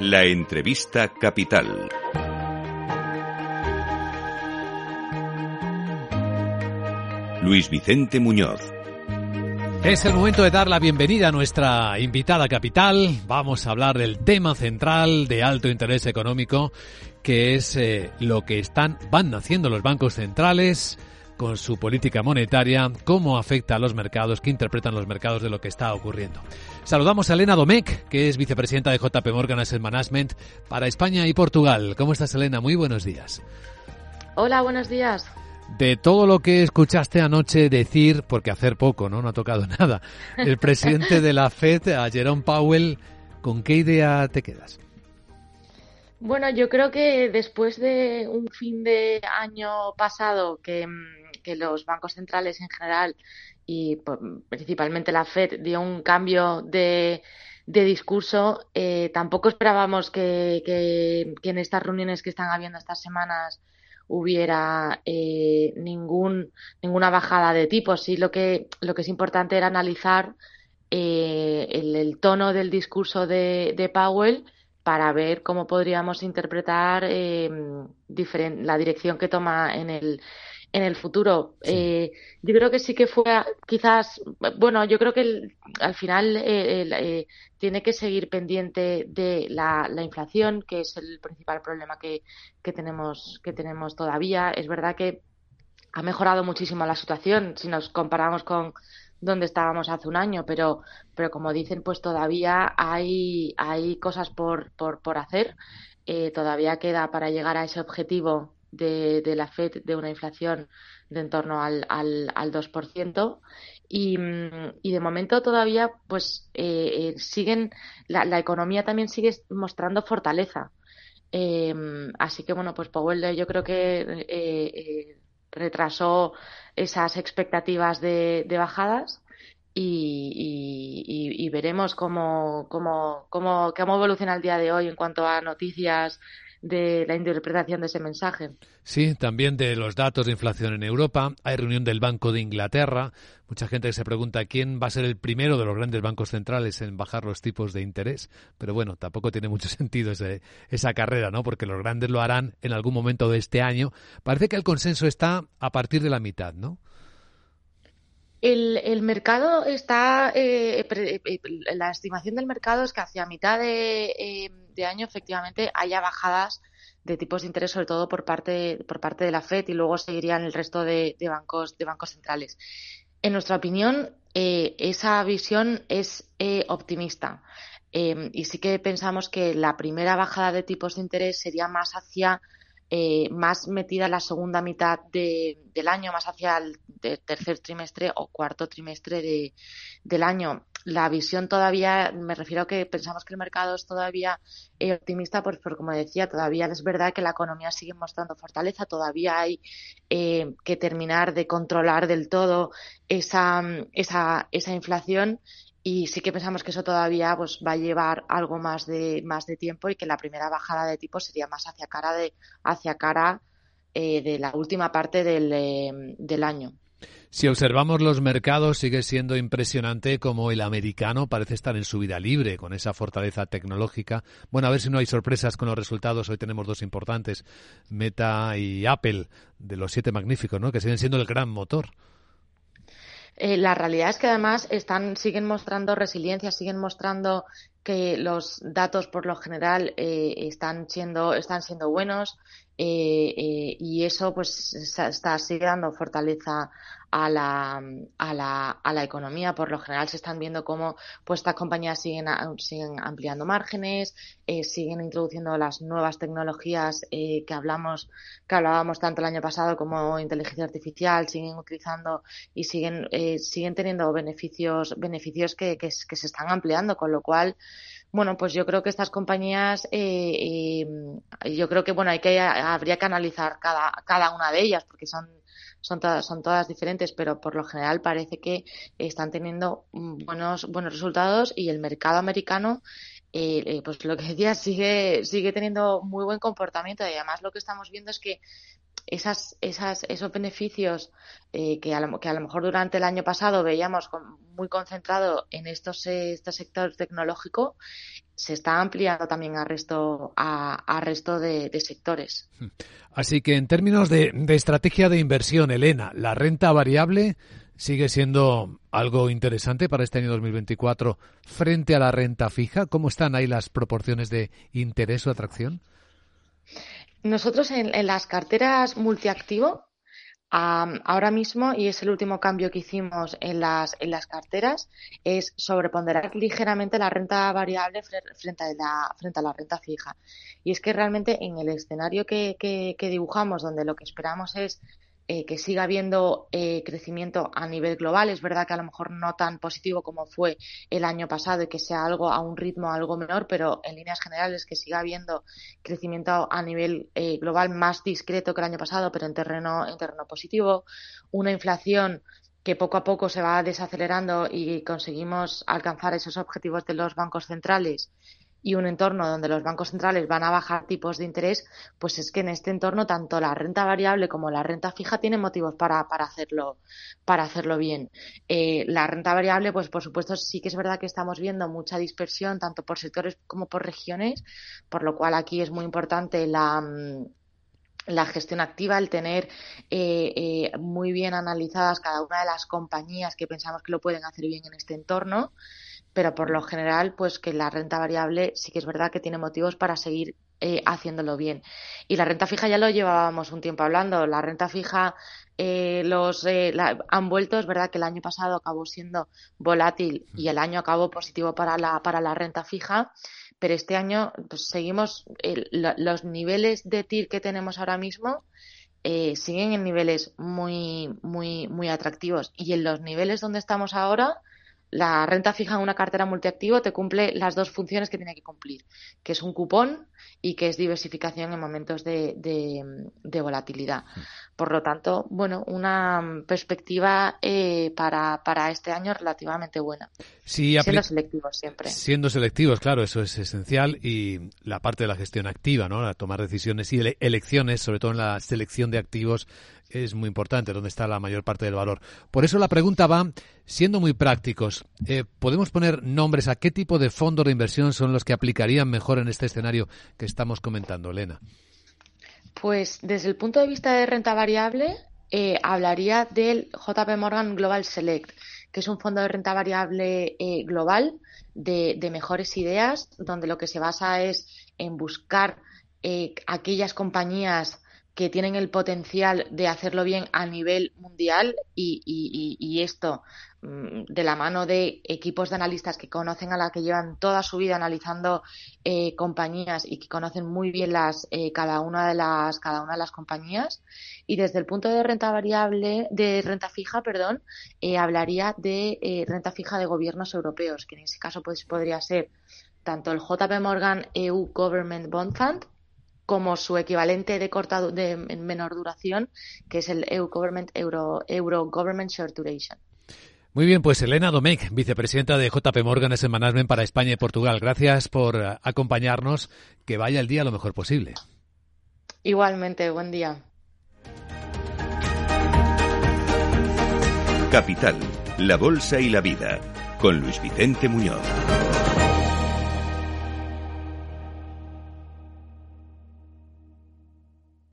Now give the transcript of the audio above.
La entrevista capital. Luis Vicente Muñoz. Es el momento de dar la bienvenida a nuestra invitada capital. Vamos a hablar del tema central de alto interés económico, que es eh, lo que están van haciendo los bancos centrales con su política monetaria, cómo afecta a los mercados, qué interpretan los mercados de lo que está ocurriendo. Saludamos a Elena Domecq, que es vicepresidenta de JP Morgan Asset Management para España y Portugal. ¿Cómo estás, Elena? Muy buenos días. Hola, buenos días. De todo lo que escuchaste anoche decir, porque hacer poco, ¿no? No ha tocado nada, el presidente de la FED, a Jerome Powell, ¿con qué idea te quedas? Bueno, yo creo que después de un fin de año pasado que mm, que los bancos centrales en general y pues, principalmente la Fed dio un cambio de, discurso, eh, tampoco esperábamos que, en estas reuniones que están habiendo estas semanas hubiera eh, ningún, ninguna bajada de tipos. Sí, lo que, lo que es importante era analizar eh, el, tono del discurso de, de, Powell para ver cómo podríamos interpretar la dirección que toma en el, en el futuro. Eh, yo creo que sí que fue quizás, bueno, yo creo que al final eh, eh, tiene que seguir pendiente de la, inflación, que es el principal problema que, que, tenemos, que tenemos todavía. Es verdad que ha mejorado muchísimo la situación si nos comparamos con donde estábamos hace un año, pero, pero como dicen, pues todavía hay, hay cosas por, por, por hacer. todavía queda para llegar a ese objetivo de, la FED de una inflación de en torno al, al, al 2%. Y, y, de momento todavía pues eh, eh, siguen la, la, economía también sigue mostrando fortaleza em, así que bueno pues Powell yo creo que eh, retrasó esas expectativas de, de bajadas y, y, y, veremos cómo, cómo, cómo, cómo evoluciona el día de hoy en cuanto a noticias de la interpretación de ese mensaje. Sí, también de los datos de inflación en Europa. Hay reunión del Banco de Inglaterra. Mucha gente se pregunta quién va a ser el primero de los grandes bancos centrales en bajar los tipos de interés. Pero bueno, tampoco tiene mucho sentido ese, esa carrera, ¿no? Porque los grandes lo harán en algún momento de este año. Parece que el consenso está a partir de la mitad, ¿no? El, el mercado está, eh, eh, eh, la estimación del mercado es que hacia mitad de, año efectivamente haya bajadas de tipos de interés, sobre todo por parte, por parte de la FED y luego seguirían el resto de, bancos, de bancos centrales. En nuestra opinión, esa visión es optimista. y sí que pensamos que la primera bajada de tipos de interés sería más hacia eh, más metida la segunda mitad del año, más hacia el tercer trimestre o cuarto trimestre de, del año. La visión todavía, me refiero a que pensamos que el mercado es todavía eh, optimista, pues porque como decía, todavía es verdad que la economía sigue mostrando fortaleza, todavía hay eh, que terminar de controlar del todo esa, esa, esa inflación y sí que pensamos que eso todavía pues va a llevar algo más de más de tiempo y que la primera bajada de tipo sería más hacia cara de hacia cara eh, de la última parte del, eh, del año. Si observamos los mercados, sigue siendo impresionante como el americano parece estar en su vida libre, con esa fortaleza tecnológica. Bueno, a ver si no hay sorpresas con los resultados. Hoy tenemos dos importantes, Meta y Apple, de los siete magníficos, ¿no? que siguen siendo el gran motor. Eh, la realidad es que además están, siguen mostrando resiliencia, siguen mostrando que los datos por lo general eh, están siendo están siendo buenos eh, eh, y eso pues está sigue dando fortaleza a la, a la, a la economía. Por lo general se están viendo cómo pues estas compañías siguen siguen ampliando márgenes eh, siguen introduciendo las nuevas tecnologías eh, que hablamos que hablábamos tanto el año pasado como inteligencia artificial siguen utilizando y siguen eh, siguen teniendo beneficios beneficios que, que se están ampliando con lo cual bueno, pues yo creo que estas compañías, eh, eh, yo creo que bueno, hay que habría que analizar cada, cada una de ellas porque son son todas, son todas diferentes, pero por lo general parece que están teniendo buenos, buenos resultados y el mercado americano, eh, pues lo que decía, sigue, sigue teniendo muy buen comportamiento. Y además lo que estamos viendo es que esas, esas, esos beneficios eh, que, a lo, que a lo mejor durante el año pasado veíamos muy concentrado en estos, este sector tecnológico, se está ampliando también al resto, a, resto de, sectores. Así que en términos de, de estrategia de inversión, Elena, la renta variable sigue siendo algo interesante para este año 2024 frente a la renta fija. ¿Cómo están ahí las proporciones de interés o atracción? Nosotros en, las carteras multiactivo, ahora mismo, y es el último cambio que hicimos en las, en las carteras, es sobreponderar ligeramente la renta variable frente a la, frente a la renta fija. Y es que realmente en el escenario que, que dibujamos, donde lo que esperamos es eh, que siga habiendo eh, crecimiento a nivel global. Es verdad que a lo mejor no tan positivo como fue el año pasado y que sea algo a un ritmo algo menor, pero en líneas generales que siga habiendo crecimiento a nivel eh, global más discreto que el año pasado, pero en terreno, en terreno positivo. Una inflación que poco a poco se va desacelerando y conseguimos alcanzar esos objetivos de los bancos centrales y un entorno donde los bancos centrales van a bajar tipos de interés, pues es que en este entorno tanto la renta variable como la renta fija tienen motivos para, para hacerlo para hacerlo bien. Eh, la renta variable, pues por supuesto sí que es verdad que estamos viendo mucha dispersión tanto por sectores como por regiones, por lo cual aquí es muy importante la mm, la gestión activa, el tener eh, eh, muy bien analizadas cada una de las compañías que pensamos que lo pueden hacer bien en este entorno pero por lo general, pues que la renta variable sí que es verdad que tiene motivos para seguir eh, haciéndolo bien. Y la renta fija ya lo llevábamos un tiempo hablando. La renta fija eh, los eh, han vuelto, es verdad que el año pasado acabó siendo volátil y el año acabó positivo para la, para la renta fija, pero este año pues, seguimos los niveles de TIR que tenemos ahora mismo. siguen en niveles muy, muy, muy atractivos. Y en los niveles donde estamos ahora, la renta fija en una cartera multiactivo te cumple las dos funciones que tiene que cumplir, que es un cupón y que es diversificación en momentos de, de, volatilidad. Por lo tanto, bueno, una perspectiva eh, para, para este año relativamente buena. siendo selectivos siempre. Siendo selectivos, claro, eso es esencial y la parte de la gestión activa, ¿no? La tomar decisiones y elecciones, sobre todo en la selección de activos, es muy importante, donde está la mayor parte del valor. Por eso la pregunta va, siendo muy prácticos, eh, ¿podemos poner nombres a qué tipo de fondos de inversión son los que aplicarían mejor en este escenario que estamos comentando, Elena? Pues desde el punto de vista de renta variable, eh, hablaría del JP Morgan Global Select, que es un fondo de renta variable eh, global de, mejores ideas, donde lo que se basa es en buscar aquellas compañías que tienen el potencial de hacerlo bien a nivel mundial y, esto mm, de la mano de equipos de analistas que conocen a la que llevan toda su vida analizando eh, compañías y que conocen muy bien las eh, cada una de las cada una de las compañías y desde el punto de renta variable de renta fija perdón eh, hablaría de renta fija de gobiernos europeos que en ese caso pues podría ser tanto el JP Morgan EU Government Bond Fund como su equivalente de corta de menor duración, que es el EU Government Euro, Euro Government Short Duration. Muy bien, pues Elena Domecq, vicepresidenta de JP Morgan Asset Management para España y Portugal. Gracias por acompañarnos. Que vaya el día lo mejor posible. Igualmente, buen día. Capital, la Bolsa y la Vida, con Luis Vicente Muñoz.